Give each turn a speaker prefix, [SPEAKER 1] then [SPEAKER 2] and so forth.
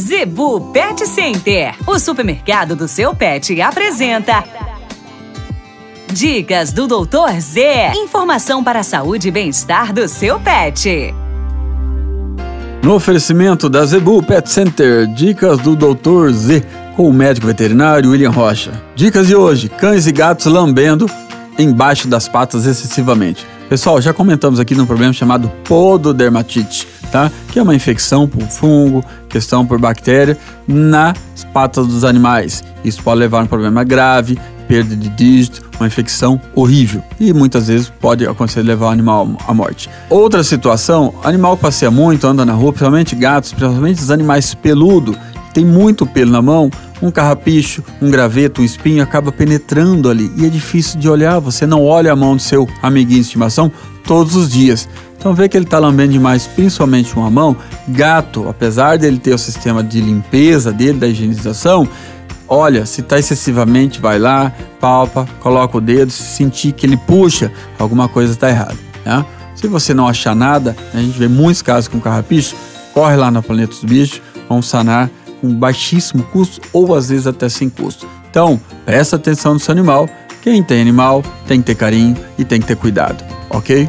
[SPEAKER 1] Zebu Pet Center, o supermercado do seu pet, apresenta. Dicas do Doutor Z. Informação para a saúde e bem-estar do seu pet.
[SPEAKER 2] No oferecimento da Zebu Pet Center, dicas do Doutor Z com o médico veterinário William Rocha. Dicas de hoje: cães e gatos lambendo embaixo das patas excessivamente. Pessoal, já comentamos aqui num problema chamado pododermatite, tá? Que é uma infecção por fungo, questão por bactéria nas patas dos animais. Isso pode levar a um problema grave, perda de dígito, uma infecção horrível e muitas vezes pode acontecer levar o animal à morte. Outra situação, animal que passeia muito, anda na rua, principalmente gatos, principalmente os animais peludos, tem muito pelo na mão, um carrapicho, um graveto, um espinho acaba penetrando ali e é difícil de olhar. Você não olha a mão do seu amiguinho de estimação todos os dias. Então vê que ele está lambendo demais, principalmente uma mão. Gato, apesar dele ter o sistema de limpeza dele, da higienização, olha, se está excessivamente, vai lá, palpa, coloca o dedo, se sentir que ele puxa, alguma coisa está errada. Né? Se você não achar nada, a gente vê muitos casos com carrapicho, corre lá na Planeta dos Bichos, vamos sanar com baixíssimo custo ou às vezes até sem custo. Então, presta atenção no seu animal. Quem tem animal tem que ter carinho e tem que ter cuidado, ok?